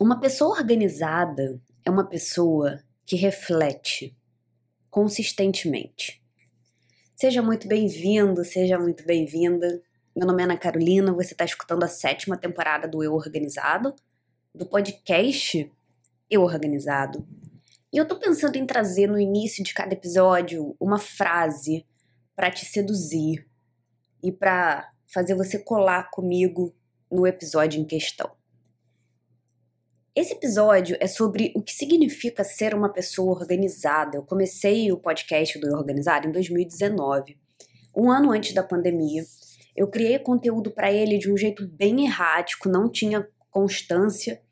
Uma pessoa organizada é uma pessoa que reflete consistentemente. Seja muito bem-vindo, seja muito bem-vinda. Meu nome é Ana Carolina, você está escutando a sétima temporada do Eu Organizado, do podcast Eu Organizado. E eu tô pensando em trazer no início de cada episódio uma frase para te seduzir e para fazer você colar comigo no episódio em questão. Esse episódio é sobre o que significa ser uma pessoa organizada. Eu comecei o podcast do Organizado em 2019, um ano antes da pandemia. Eu criei conteúdo para ele de um jeito bem errático, não tinha constância.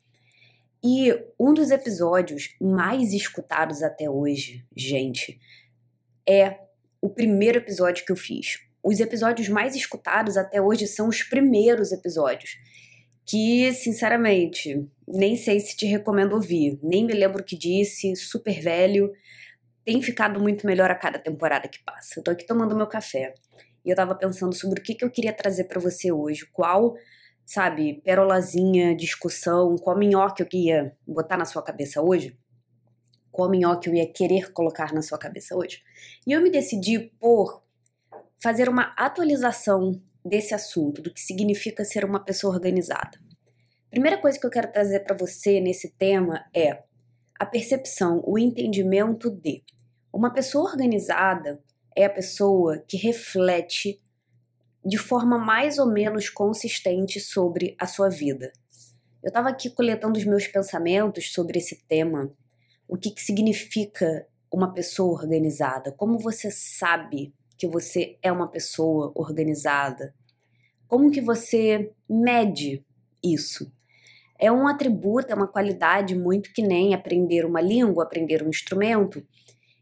E um dos episódios mais escutados até hoje, gente, é o primeiro episódio que eu fiz. Os episódios mais escutados até hoje são os primeiros episódios que, sinceramente, nem sei se te recomendo ouvir. Nem me lembro o que disse, super velho. Tem ficado muito melhor a cada temporada que passa. Eu tô aqui tomando meu café e eu tava pensando sobre o que, que eu queria trazer para você hoje. Qual, sabe, perolazinha, discussão, qual minhoca eu ia botar na sua cabeça hoje. Qual minhoca eu ia querer colocar na sua cabeça hoje. E eu me decidi por fazer uma atualização desse assunto, do que significa ser uma pessoa organizada. Primeira coisa que eu quero trazer para você nesse tema é a percepção, o entendimento de uma pessoa organizada é a pessoa que reflete de forma mais ou menos consistente sobre a sua vida. Eu estava aqui coletando os meus pensamentos sobre esse tema, o que, que significa uma pessoa organizada, como você sabe que você é uma pessoa organizada? Como que você mede isso? É um atributo, é uma qualidade muito que nem aprender uma língua, aprender um instrumento.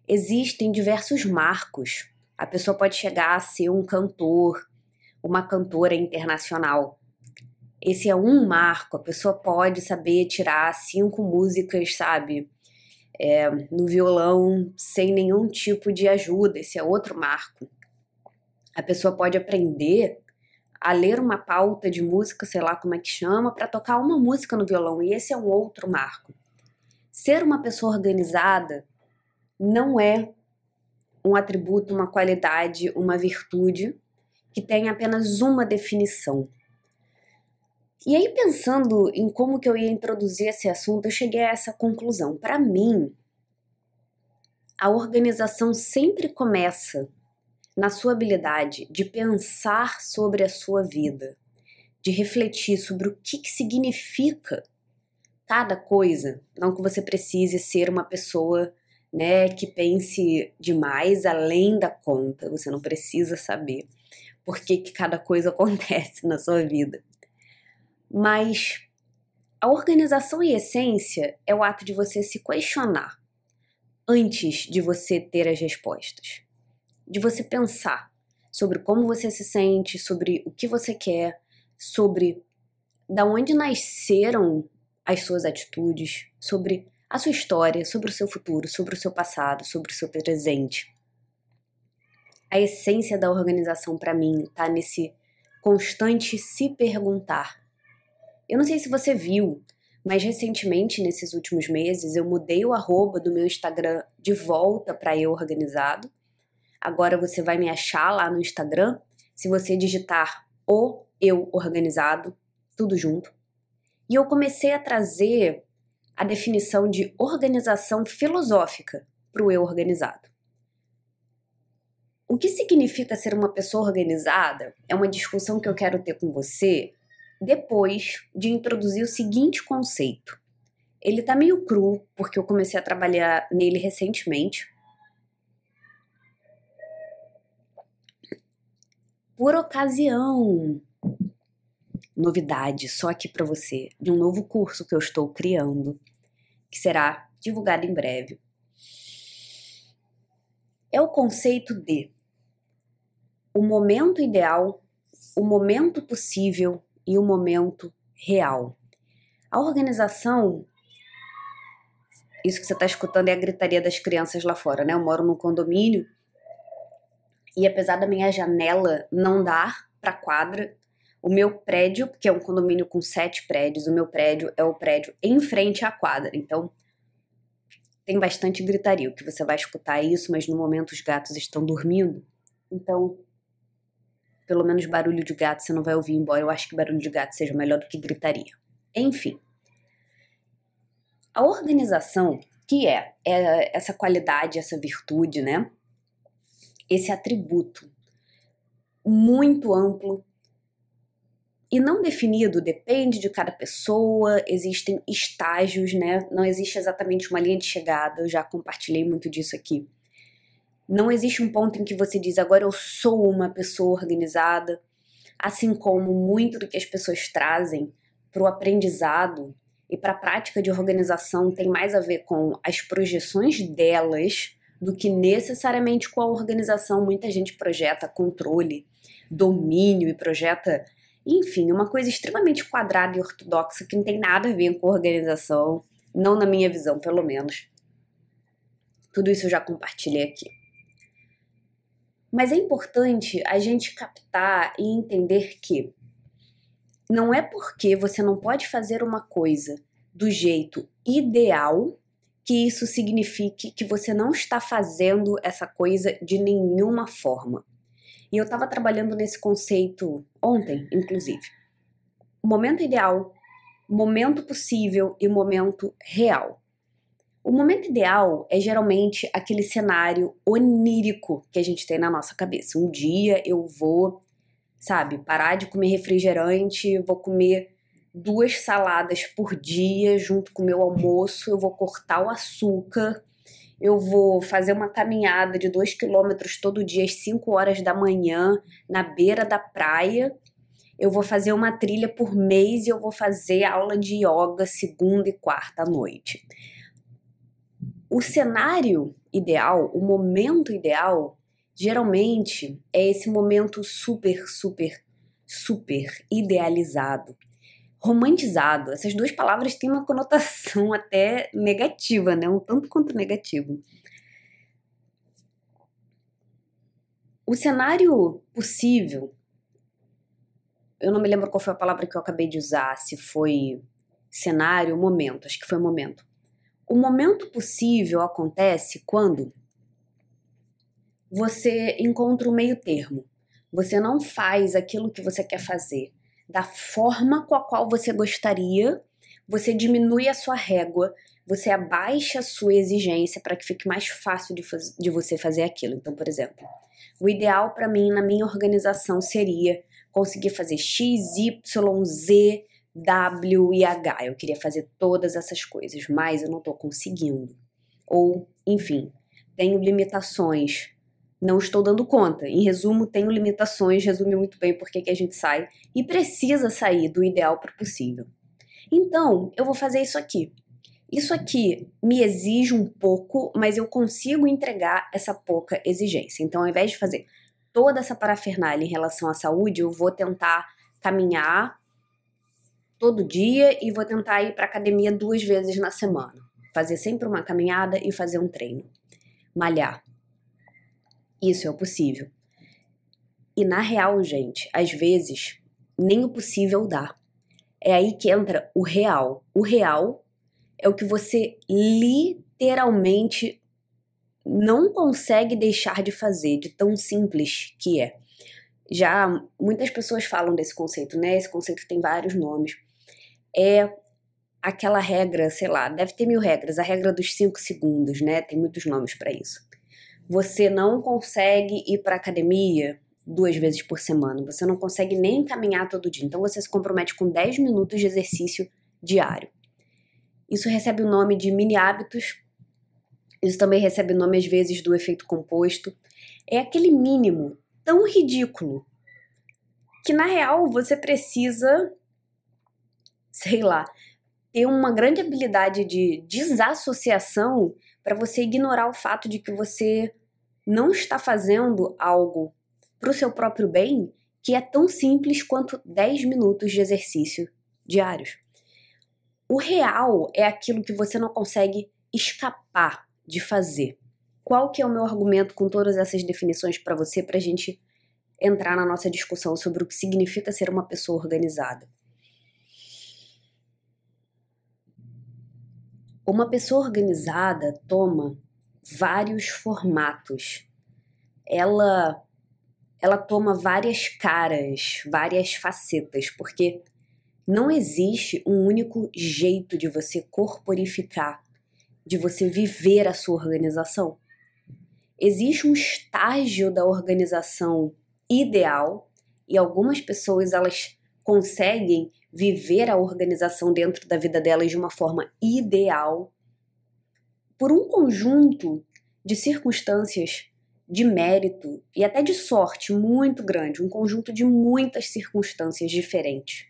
Existem diversos marcos. A pessoa pode chegar a ser um cantor, uma cantora internacional. Esse é um marco. A pessoa pode saber tirar cinco músicas, sabe? é, no violão sem nenhum tipo de ajuda, esse é outro marco. A pessoa pode aprender a ler uma pauta de música, sei lá como é que chama, para tocar uma música no violão, e esse é um outro marco. Ser uma pessoa organizada não é um atributo, uma qualidade, uma virtude que tem apenas uma definição. E aí, pensando em como que eu ia introduzir esse assunto, eu cheguei a essa conclusão. Para mim, a organização sempre começa na sua habilidade de pensar sobre a sua vida, de refletir sobre o que, que significa cada coisa. Não que você precise ser uma pessoa né, que pense demais além da conta, você não precisa saber por que, que cada coisa acontece na sua vida. Mas a organização em essência é o ato de você se questionar antes de você ter as respostas. De você pensar sobre como você se sente, sobre o que você quer, sobre da onde nasceram as suas atitudes, sobre a sua história, sobre o seu futuro, sobre o seu passado, sobre o seu presente. A essência da organização para mim está nesse constante se perguntar eu não sei se você viu, mas recentemente, nesses últimos meses, eu mudei o arroba do meu Instagram de volta para eu organizado. Agora você vai me achar lá no Instagram se você digitar o eu organizado, tudo junto. E eu comecei a trazer a definição de organização filosófica para o eu organizado. O que significa ser uma pessoa organizada é uma discussão que eu quero ter com você depois de introduzir o seguinte conceito. Ele tá meio cru, porque eu comecei a trabalhar nele recentemente. Por ocasião, novidade só aqui para você, de um novo curso que eu estou criando, que será divulgado em breve. É o conceito de o momento ideal, o momento possível e o momento real. A organização, isso que você está escutando é a gritaria das crianças lá fora, né? Eu moro num condomínio e apesar da minha janela não dar para quadra, O meu prédio, que é um condomínio com sete prédios, o meu prédio é o prédio em frente à quadra. Então, tem bastante gritaria. O que você vai escutar é isso, mas no momento os gatos estão dormindo. Então, pelo menos barulho de gato você não vai ouvir, embora eu acho que barulho de gato seja melhor do que gritaria. Enfim. A organização, que é, é essa qualidade, essa virtude, né? Esse atributo muito amplo e não definido, depende de cada pessoa, existem estágios, né? Não existe exatamente uma linha de chegada, eu já compartilhei muito disso aqui. Não existe um ponto em que você diz agora eu sou uma pessoa organizada, assim como muito do que as pessoas trazem para o aprendizado e para a prática de organização tem mais a ver com as projeções delas do que necessariamente com a organização. Muita gente projeta controle, domínio e projeta, enfim, uma coisa extremamente quadrada e ortodoxa que não tem nada a ver com organização, não na minha visão, pelo menos. Tudo isso eu já compartilhei aqui. Mas é importante a gente captar e entender que não é porque você não pode fazer uma coisa do jeito ideal que isso signifique que você não está fazendo essa coisa de nenhuma forma. E eu estava trabalhando nesse conceito ontem, inclusive. O momento ideal, momento possível e momento real. O momento ideal é geralmente aquele cenário onírico que a gente tem na nossa cabeça. Um dia eu vou, sabe, parar de comer refrigerante, vou comer duas saladas por dia junto com o meu almoço, eu vou cortar o açúcar, eu vou fazer uma caminhada de dois quilômetros todo dia às 5 horas da manhã na beira da praia. Eu vou fazer uma trilha por mês e eu vou fazer aula de yoga segunda e quarta à noite. O cenário ideal, o momento ideal, geralmente é esse momento super, super, super idealizado. Romantizado. Essas duas palavras têm uma conotação até negativa, né? Um tanto quanto negativo. O cenário possível, eu não me lembro qual foi a palavra que eu acabei de usar, se foi cenário, momento, acho que foi momento. O momento possível acontece quando você encontra o meio termo. Você não faz aquilo que você quer fazer da forma com a qual você gostaria, você diminui a sua régua, você abaixa a sua exigência para que fique mais fácil de, de você fazer aquilo. Então, por exemplo, o ideal para mim na minha organização seria conseguir fazer X, Y, Z W e H. Eu queria fazer todas essas coisas, mas eu não estou conseguindo. Ou, enfim, tenho limitações, não estou dando conta. Em resumo, tenho limitações, resume muito bem por que a gente sai e precisa sair do ideal para o possível. Então, eu vou fazer isso aqui. Isso aqui me exige um pouco, mas eu consigo entregar essa pouca exigência. Então, ao invés de fazer toda essa parafernália em relação à saúde, eu vou tentar caminhar todo dia e vou tentar ir para academia duas vezes na semana. Fazer sempre uma caminhada e fazer um treino. Malhar. Isso é o possível. E na real, gente, às vezes nem o possível dá. É aí que entra o real. O real é o que você literalmente não consegue deixar de fazer, de tão simples que é. Já muitas pessoas falam desse conceito, né? Esse conceito tem vários nomes é aquela regra, sei lá, deve ter mil regras, a regra dos cinco segundos, né? Tem muitos nomes para isso. Você não consegue ir para academia duas vezes por semana, você não consegue nem caminhar todo dia, então você se compromete com 10 minutos de exercício diário. Isso recebe o nome de mini hábitos, isso também recebe o nome às vezes do efeito composto. É aquele mínimo tão ridículo que na real você precisa sei lá, ter uma grande habilidade de desassociação para você ignorar o fato de que você não está fazendo algo para o seu próprio bem que é tão simples quanto 10 minutos de exercício diários. O real é aquilo que você não consegue escapar de fazer. Qual que é o meu argumento com todas essas definições para você para a gente entrar na nossa discussão sobre o que significa ser uma pessoa organizada. Uma pessoa organizada toma vários formatos. Ela ela toma várias caras, várias facetas, porque não existe um único jeito de você corporificar, de você viver a sua organização. Existe um estágio da organização ideal e algumas pessoas elas conseguem viver a organização dentro da vida delas de uma forma ideal por um conjunto de circunstâncias de mérito e até de sorte muito grande, um conjunto de muitas circunstâncias diferentes.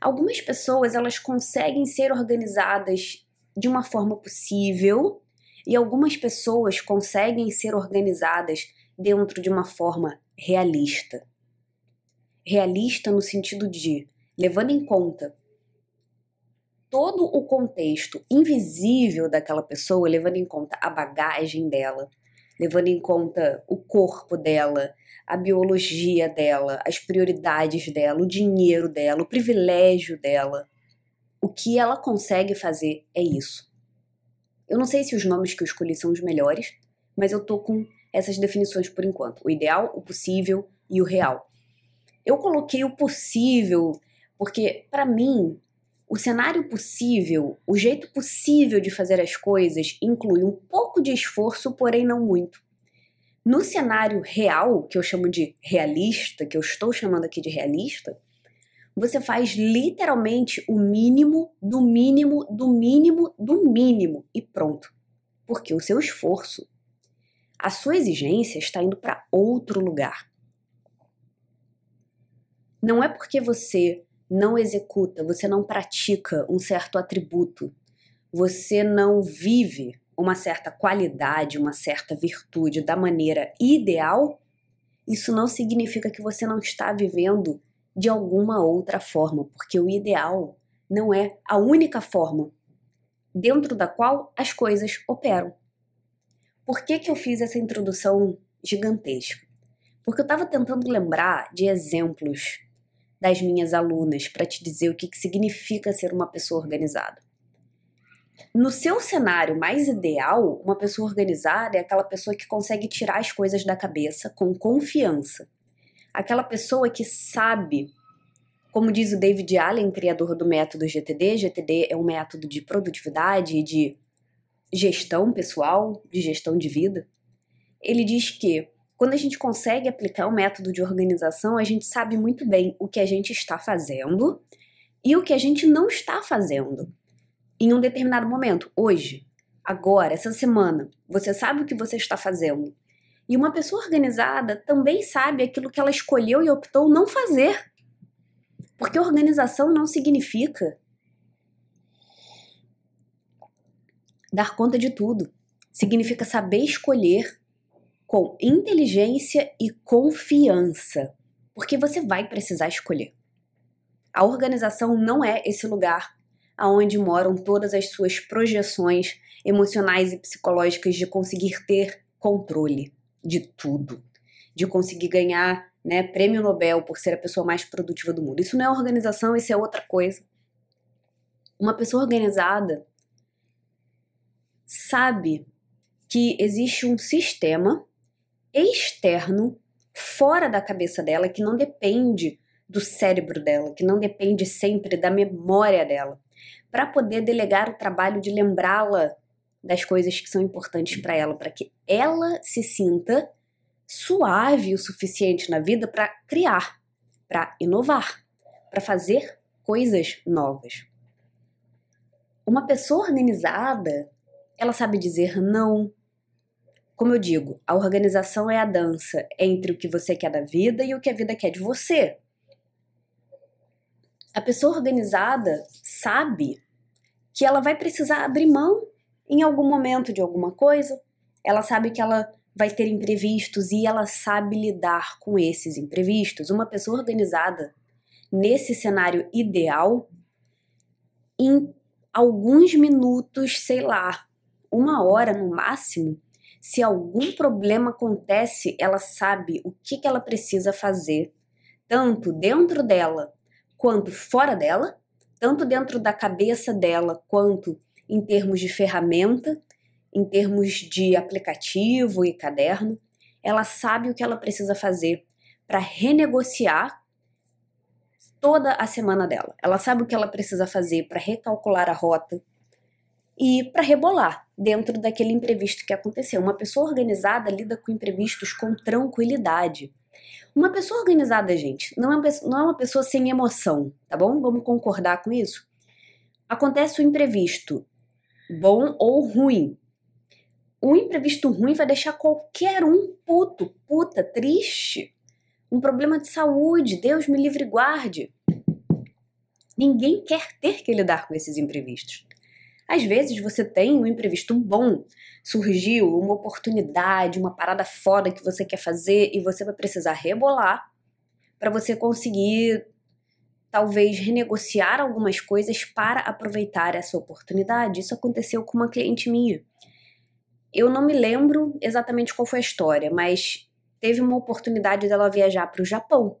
Algumas pessoas elas conseguem ser organizadas de uma forma possível e algumas pessoas conseguem ser organizadas dentro de uma forma realista. Realista no sentido de levando em conta todo o contexto invisível daquela pessoa, levando em conta a bagagem dela, levando em conta o corpo dela, a biologia dela, as prioridades dela, o dinheiro dela, o privilégio dela. O que ela consegue fazer é isso. Eu não sei se os nomes que eu escolhi são os melhores, mas eu tô com essas definições por enquanto: o ideal, o possível e o real. Eu coloquei o possível porque, para mim, o cenário possível, o jeito possível de fazer as coisas, inclui um pouco de esforço, porém não muito. No cenário real, que eu chamo de realista, que eu estou chamando aqui de realista, você faz literalmente o mínimo do mínimo do mínimo do mínimo e pronto. Porque o seu esforço, a sua exigência está indo para outro lugar. Não é porque você não executa, você não pratica um certo atributo, você não vive uma certa qualidade, uma certa virtude da maneira ideal, isso não significa que você não está vivendo de alguma outra forma, porque o ideal não é a única forma dentro da qual as coisas operam. Por que, que eu fiz essa introdução gigantesca? Porque eu estava tentando lembrar de exemplos das minhas alunas para te dizer o que, que significa ser uma pessoa organizada. No seu cenário mais ideal, uma pessoa organizada é aquela pessoa que consegue tirar as coisas da cabeça com confiança. Aquela pessoa que sabe, como diz o David Allen, criador do método GTD, GTD é um método de produtividade e de gestão pessoal, de gestão de vida. Ele diz que quando a gente consegue aplicar o método de organização, a gente sabe muito bem o que a gente está fazendo e o que a gente não está fazendo em um determinado momento, hoje, agora, essa semana, você sabe o que você está fazendo. E uma pessoa organizada também sabe aquilo que ela escolheu e optou não fazer. Porque organização não significa dar conta de tudo. Significa saber escolher com inteligência e confiança. Porque você vai precisar escolher. A organização não é esse lugar aonde moram todas as suas projeções emocionais e psicológicas de conseguir ter controle de tudo, de conseguir ganhar né, prêmio Nobel por ser a pessoa mais produtiva do mundo. Isso não é organização, isso é outra coisa. Uma pessoa organizada sabe que existe um sistema externo fora da cabeça dela que não depende do cérebro dela, que não depende sempre da memória dela, para poder delegar o trabalho de lembrá-la das coisas que são importantes para ela, para que ela se sinta suave o suficiente na vida para criar, para inovar, para fazer coisas novas. Uma pessoa organizada, ela sabe dizer não. Como eu digo, a organização é a dança entre o que você quer da vida e o que a vida quer de você. A pessoa organizada sabe que ela vai precisar abrir mão em algum momento de alguma coisa. Ela sabe que ela vai ter imprevistos e ela sabe lidar com esses imprevistos. Uma pessoa organizada nesse cenário ideal, em alguns minutos, sei lá, uma hora no máximo, Se algum problema acontece, ela sabe o que, que ela precisa fazer, tanto dentro dela quanto fora dela, tanto dentro da cabeça dela quanto em termos de ferramenta, em termos de aplicativo e caderno. Ela sabe o que ela precisa fazer para renegociar toda a semana dela. Ela sabe o que ela precisa fazer para recalcular a rota e para rebolar dentro daquele imprevisto que aconteceu. Uma pessoa organizada lida com imprevistos com tranquilidade. Uma pessoa organizada, gente, não é uma pessoa, não é uma pessoa sem emoção, tá bom? Vamos concordar com isso? Acontece o um imprevisto, bom ou ruim. O imprevisto ruim vai deixar qualquer um puto, puta, triste. Um problema de saúde, Deus me livre e guarde. Ninguém quer ter que lidar com esses imprevistos. Às vezes você tem um imprevisto bom, surgiu uma oportunidade, uma parada foda que você quer fazer e você vai precisar rebolar para você conseguir talvez renegociar algumas coisas para aproveitar essa oportunidade. Isso aconteceu com uma cliente minha. Eu não me lembro exatamente qual foi a história, mas teve uma oportunidade dela viajar para o Japão.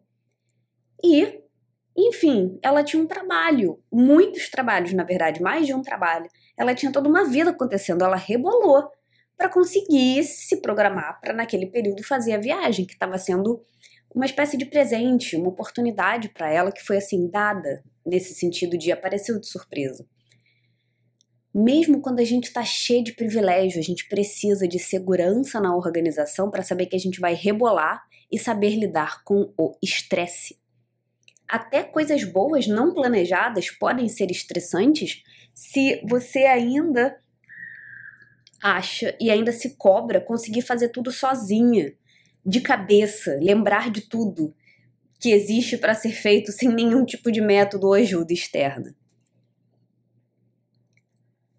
E enfim, ela tinha um trabalho, muitos trabalhos, na verdade, mais de um trabalho. Ela tinha toda uma vida acontecendo, ela rebolou para conseguir se programar para naquele período fazer a viagem, que estava sendo uma espécie de presente, uma oportunidade para ela que foi assim dada nesse sentido de apareceu de surpresa. Mesmo quando a gente está cheio de privilégio, a gente precisa de segurança na organização para saber que a gente vai rebolar e saber lidar com o estresse até coisas boas não planejadas podem ser estressantes se você ainda acha e ainda se cobra conseguir fazer tudo sozinha, de cabeça, lembrar de tudo que existe para ser feito sem nenhum tipo de método ou ajuda externa.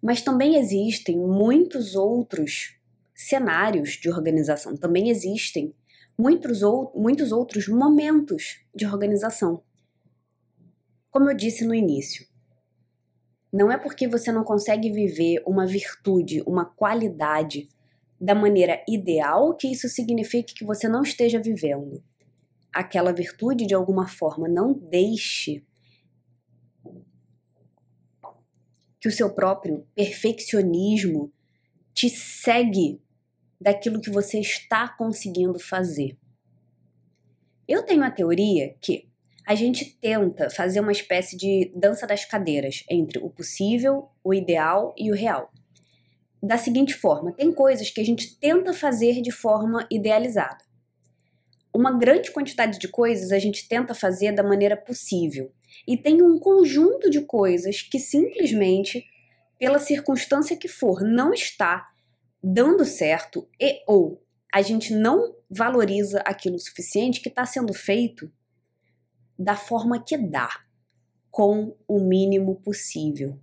Mas também existem muitos outros cenários de organização, também existem muitos, ou, muitos outros momentos de organização. Como eu disse no início, não é porque você não consegue viver uma virtude, uma qualidade da maneira ideal que isso signifique que você não esteja vivendo. Aquela virtude, de alguma forma, não deixe que o seu próprio perfeccionismo te segue daquilo que você está conseguindo fazer. Eu tenho a teoria que a gente tenta fazer uma espécie de dança das cadeiras entre o possível, o ideal e o real. Da seguinte forma, tem coisas que a gente tenta fazer de forma idealizada. Uma grande quantidade de coisas a gente tenta fazer da maneira possível. E tem um conjunto de coisas que simplesmente, pela circunstância que for, não está dando certo e ou a gente não valoriza aquilo o suficiente que está sendo feito da forma que dá, com o mínimo possível.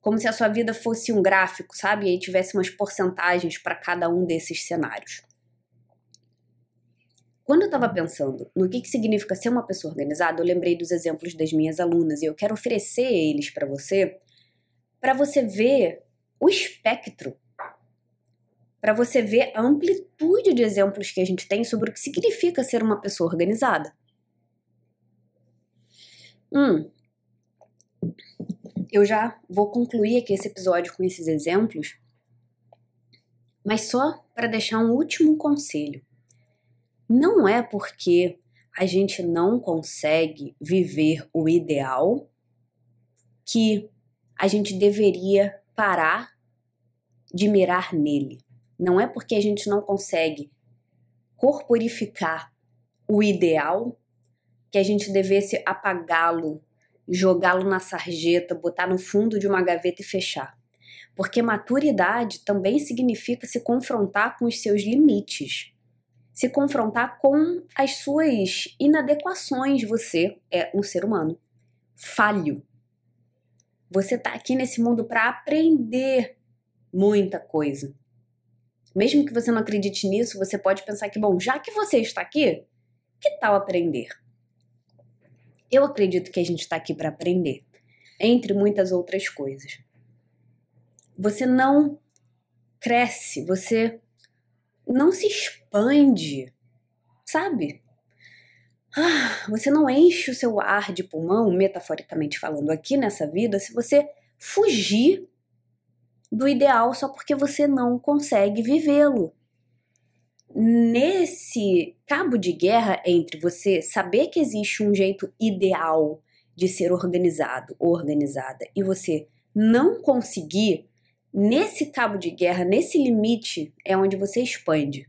Como se a sua vida fosse um gráfico, sabe? E aí tivesse umas porcentagens para cada um desses cenários. Quando eu estava pensando no que, que significa ser uma pessoa organizada, eu lembrei dos exemplos das minhas alunas e eu quero oferecer eles para você, para você ver o espectro, para você ver a amplitude de exemplos que a gente tem sobre o que significa ser uma pessoa organizada. Hum. Eu já vou concluir aqui esse episódio com esses exemplos, mas só para deixar um último conselho. Não é porque a gente não consegue viver o ideal que a gente deveria parar de mirar nele. Não é porque a gente não consegue corporificar o ideal que a gente devesse apagá-lo, jogá-lo na sarjeta, botar no fundo de uma gaveta e fechar. Porque maturidade também significa se confrontar com os seus limites, se confrontar com as suas inadequações. Você é um ser humano falho. Você está aqui nesse mundo para aprender muita coisa. Mesmo que você não acredite nisso, você pode pensar que, bom, já que você está aqui, que tal aprender? Eu acredito que a gente está aqui para aprender, entre muitas outras coisas. Você não cresce, você não se expande, sabe? Ah, você não enche o seu ar de pulmão, metaforicamente falando, aqui nessa vida, se você fugir do ideal só porque você não consegue vivê-lo. Nesse cabo de guerra entre você saber que existe um jeito ideal de ser organizado ou organizada e você não conseguir, nesse cabo de guerra, nesse limite, é onde você expande.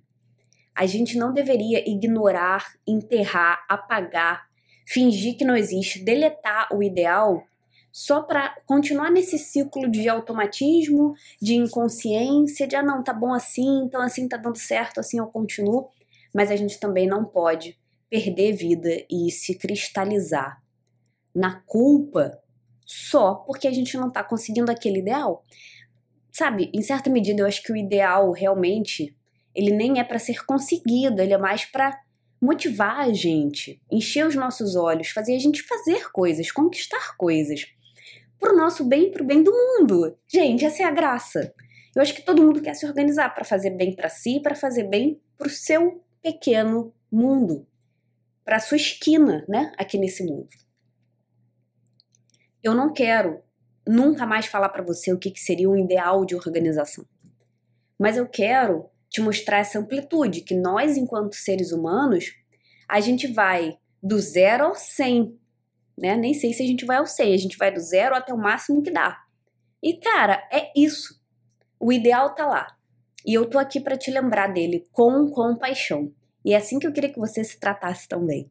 A gente não deveria ignorar, enterrar, apagar, fingir que não existe, deletar o ideal só para continuar nesse ciclo de automatismo, de inconsciência, de ah, não, tá bom assim, então assim tá dando certo, assim eu continuo. Mas a gente também não pode perder vida e se cristalizar na culpa só porque a gente não tá conseguindo aquele ideal. Sabe, em certa medida eu acho que o ideal realmente ele nem é para ser conseguido, ele é mais para motivar a gente, encher os nossos olhos, fazer a gente fazer coisas, conquistar coisas pro nosso bem, pro bem do mundo. Gente, essa é a graça. Eu acho que todo mundo quer se organizar para fazer bem para si, para fazer bem pro seu pequeno mundo, para sua esquina, né, aqui nesse mundo. Eu não quero nunca mais falar para você o que, que seria um ideal de organização. Mas eu quero te mostrar essa amplitude que nós, enquanto seres humanos, a gente vai do zero ao 100 né? Nem sei se a gente vai ao 100, a gente vai do zero até o máximo que dá. E cara, é isso. O ideal tá lá. E eu tô aqui para te lembrar dele com compaixão. E é assim que eu queria que você se tratasse também.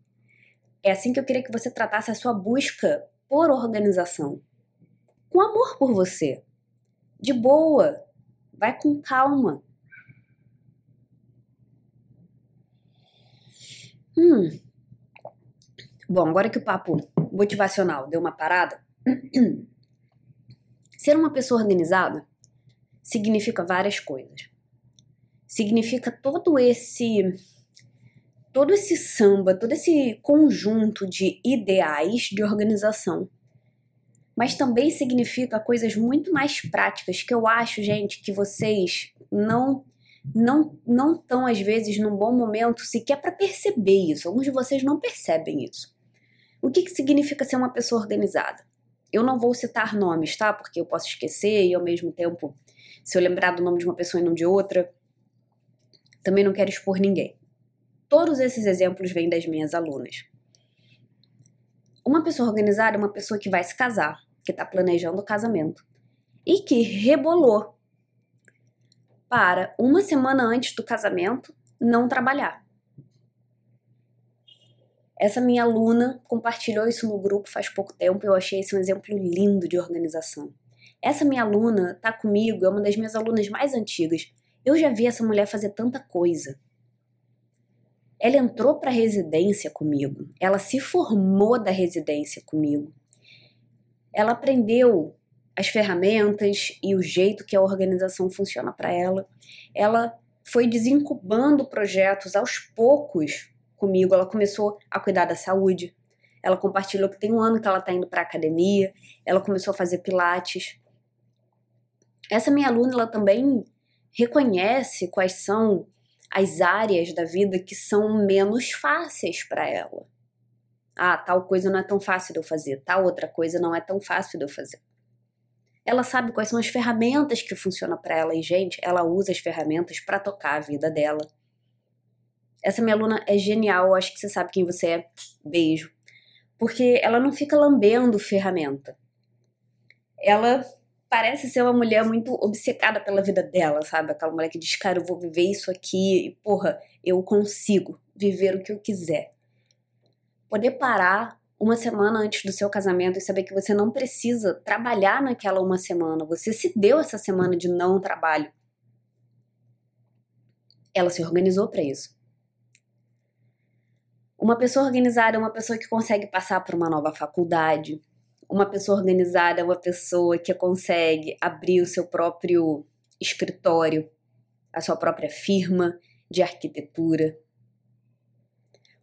É assim que eu queria que você tratasse a sua busca por organização. Com amor por você. De boa. Vai com calma. Hum. Bom, agora que o papo motivacional deu uma parada, ser uma pessoa organizada significa várias coisas. Significa todo esse todo esse samba, todo esse conjunto de ideais de organização. Mas também significa coisas muito mais práticas que eu acho, gente, que vocês não não não estão às vezes num bom momento sequer para perceber isso. Alguns de vocês não percebem isso. O que, que significa ser uma pessoa organizada? Eu não vou citar nomes, tá? Porque eu posso esquecer e ao mesmo tempo, se eu lembrar do nome de uma pessoa e não de outra, também não quero expor ninguém. Todos esses exemplos vêm das minhas alunas. Uma pessoa organizada é uma pessoa que vai se casar, que está planejando o casamento e que rebolou para uma semana antes do casamento não trabalhar. Essa minha aluna compartilhou isso no grupo faz pouco tempo e eu achei esse um exemplo lindo de organização. Essa minha aluna tá comigo, é uma das minhas alunas mais antigas. Eu já vi essa mulher fazer tanta coisa. Ela entrou para a residência comigo, ela se formou da residência comigo. Ela aprendeu as ferramentas e o jeito que a organização funciona para ela. Ela foi desencubando projetos aos poucos comigo, ela começou a cuidar da saúde. Ela compartilhou que tem um ano que ela está indo para academia, ela começou a fazer pilates. Essa minha aluna, ela também reconhece quais são as áreas da vida que são menos fáceis para ela. Ah, tal coisa não é tão fácil de eu fazer, tal outra coisa não é tão fácil de eu fazer. Ela sabe quais são as ferramentas que funcionam para ela e, gente, ela usa as ferramentas para tocar a vida dela essa minha aluna é genial, acho que você sabe quem você é. Beijo. Porque ela não fica lambendo ferramenta. Ela parece ser uma mulher muito obcecada pela vida dela, sabe? Aquela mulher que diz, cara, eu vou viver isso aqui e, porra, eu consigo viver o que eu quiser. Poder parar uma semana antes do seu casamento e saber que você não precisa trabalhar naquela uma semana, você se deu essa semana de não trabalho. Ela se organizou para isso. Uma pessoa organizada é uma pessoa que consegue passar por uma nova faculdade. Uma pessoa organizada é uma pessoa que consegue abrir o seu próprio escritório, a sua própria firma de arquitetura.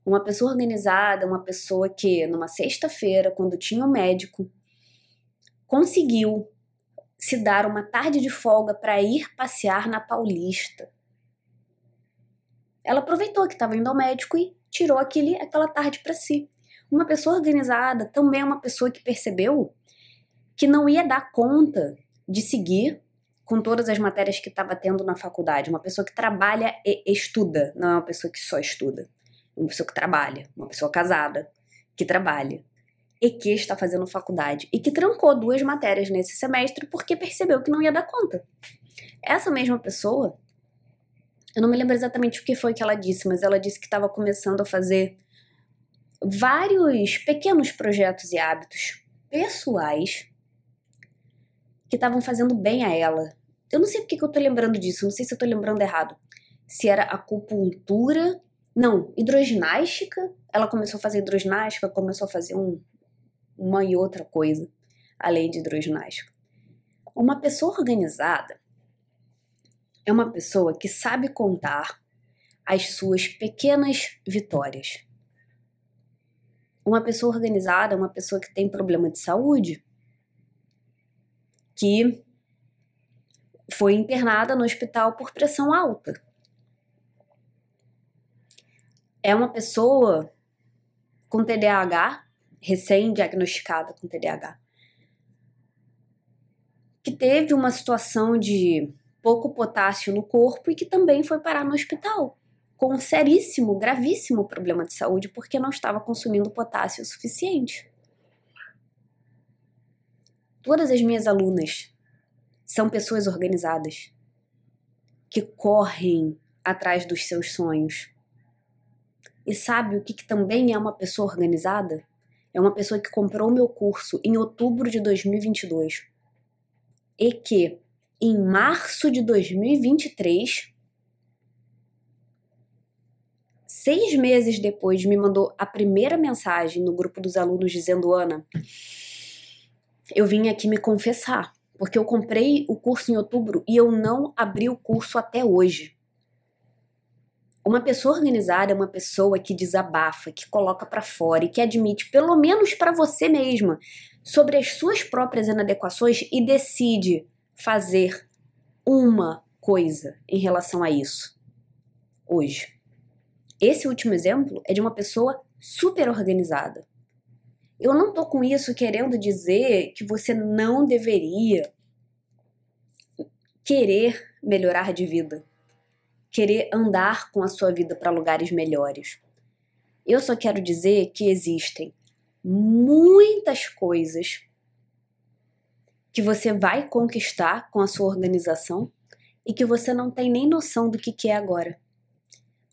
Uma pessoa organizada é uma pessoa que, numa sexta-feira, quando tinha um médico, conseguiu se dar uma tarde de folga para ir passear na Paulista. Ela aproveitou que estava indo ao médico e tirou aquele, aquela tarde para si. Uma pessoa organizada também é uma pessoa que percebeu que não ia dar conta de seguir com todas as matérias que estava tendo na faculdade. Uma pessoa que trabalha e estuda, não é uma pessoa que só estuda. Uma pessoa que trabalha, uma pessoa casada, que trabalha e que está fazendo faculdade e que trancou duas matérias nesse semestre porque percebeu que não ia dar conta. Essa mesma pessoa, eu não me lembro exatamente o que foi que ela disse, mas ela disse que estava começando a fazer vários pequenos projetos e hábitos pessoais que estavam fazendo bem a ela. Eu não sei porque que eu tô lembrando disso, não sei se eu tô lembrando errado. Se era acupuntura, não, hidroginástica. Ela começou a fazer hidroginástica, começou a fazer um, uma e outra coisa além de hidroginástica. Uma pessoa organizada é uma pessoa que sabe contar as suas pequenas vitórias. Uma pessoa organizada é uma pessoa que tem problema de saúde, que foi internada no hospital por pressão alta. É uma pessoa com TDAH, recém-diagnosticada com TDAH, que teve uma situação de pouco potássio no corpo e que também foi parar no hospital com um seríssimo, gravíssimo problema de saúde porque não estava consumindo potássio suficiente. Todas as minhas alunas são pessoas organizadas que correm atrás dos seus sonhos. E sabe o que, que também é uma pessoa organizada? É uma pessoa que comprou meu curso em outubro de 2022 e que em março de 2023, seis meses depois, me mandou a primeira mensagem no grupo dos alunos dizendo: Ana, eu vim aqui me confessar, porque eu comprei o curso em outubro e eu não abri o curso até hoje. Uma pessoa organizada é uma pessoa que desabafa, que coloca para fora e que admite, pelo menos para você mesma, sobre as suas próprias inadequações e decide fazer uma coisa em relação a isso hoje. Esse último exemplo é de uma pessoa super organizada, eu não tô com isso querendo dizer que você não deveria querer melhorar de vida, querer andar com a sua vida para lugares melhores. Eu só quero dizer que existem muitas coisas que você vai conquistar com a sua organização e que você não tem nem noção do que, que é agora.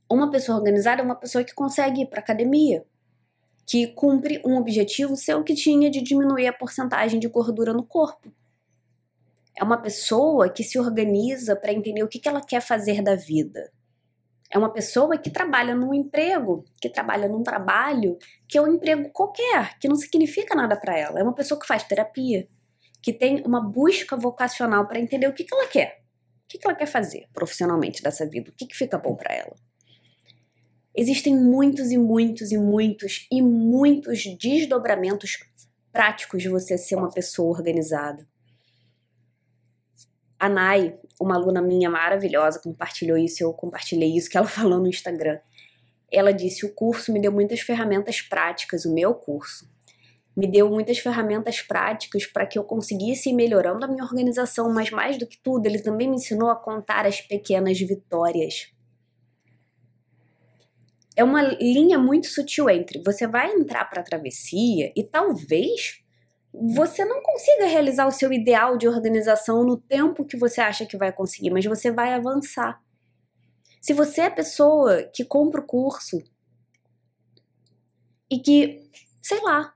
Uma pessoa organizada é uma pessoa que consegue ir para academia, que cumpre um objetivo seu que tinha de diminuir a porcentagem de gordura no corpo. É uma pessoa que se organiza para entender o que, que ela quer fazer da vida. É uma pessoa que trabalha num emprego, que trabalha num trabalho que é um emprego qualquer, que não significa nada para ela. É uma pessoa que faz terapia, que tem uma busca vocacional para entender o que, que ela quer. O que, que ela quer fazer profissionalmente dessa vida, o que, que fica bom para ela. Existem muitos e muitos e muitos e muitos desdobramentos práticos de você ser uma pessoa organizada. A Nai, uma aluna minha maravilhosa, compartilhou isso, eu compartilhei isso que ela falou no Instagram. Ela disse: "O curso me deu muitas ferramentas práticas, o meu curso me deu muitas ferramentas práticas para que eu conseguisse ir melhorando a minha organização, mas mais do que tudo, ele também me ensinou a contar as pequenas vitórias é uma linha muito sutil entre você vai entrar para a travessia e talvez você não consiga realizar o seu ideal de organização no tempo que você acha que vai conseguir, mas você vai avançar. Se você é a pessoa que compra o curso e que, sei lá,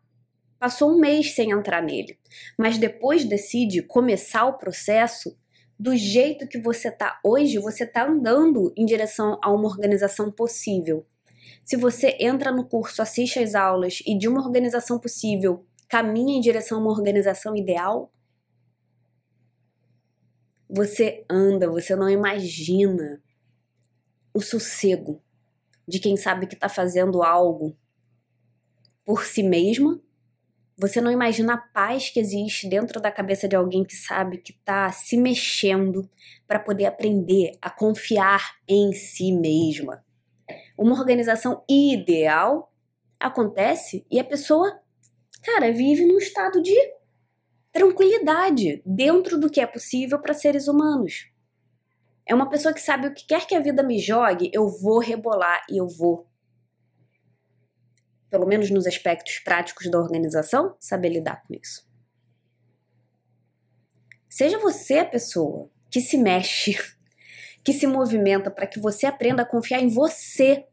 passou um mês sem entrar nele, mas depois decide começar o processo, do jeito que você tá hoje, você tá andando em direção a uma organização possível. Se você entra no curso, assiste às aulas e de uma organização possível caminha em direção a uma organização ideal, você anda, você não imagina o sossego de quem sabe que está fazendo algo por si mesma. Você não imagina a paz que existe dentro da cabeça de alguém que sabe que está se mexendo para poder aprender a confiar em si mesma. Uma organização ideal acontece e a pessoa, cara, vive num estado de tranquilidade dentro do que é possível para seres humanos. É uma pessoa que sabe o que quer que a vida me jogue, eu vou rebolar e eu vou. Pelo menos nos aspectos práticos da organização, saber lidar com isso. Seja você a pessoa que se mexe, que se movimenta para que você aprenda a confiar em você.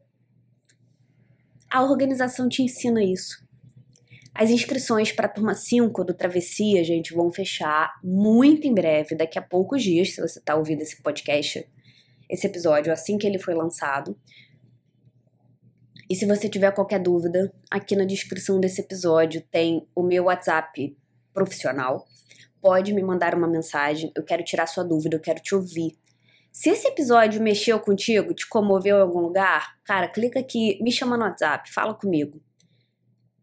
A organização te ensina isso. As inscrições para a turma 5 do Travessia, gente, vão fechar muito em breve, daqui a poucos dias, se você está ouvindo esse podcast, esse episódio, assim que ele foi lançado. E se você tiver qualquer dúvida, aqui na descrição desse episódio tem o meu WhatsApp profissional. Pode me mandar uma mensagem, eu quero tirar sua dúvida, eu quero te ouvir. Se esse episódio mexeu contigo, te comoveu em algum lugar, cara, clica aqui, me chama no WhatsApp, fala comigo.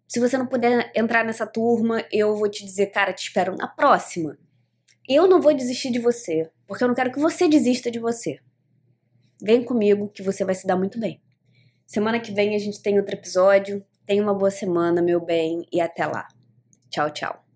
Se você não puder entrar nessa turma, eu vou te dizer, cara, te espero na próxima. Eu não vou desistir de você, porque eu não quero que você desista de você. Vem comigo que você vai se dar muito bem. Semana que vem a gente tem outro episódio. Tenha uma boa semana, meu bem, e até lá. Tchau, tchau.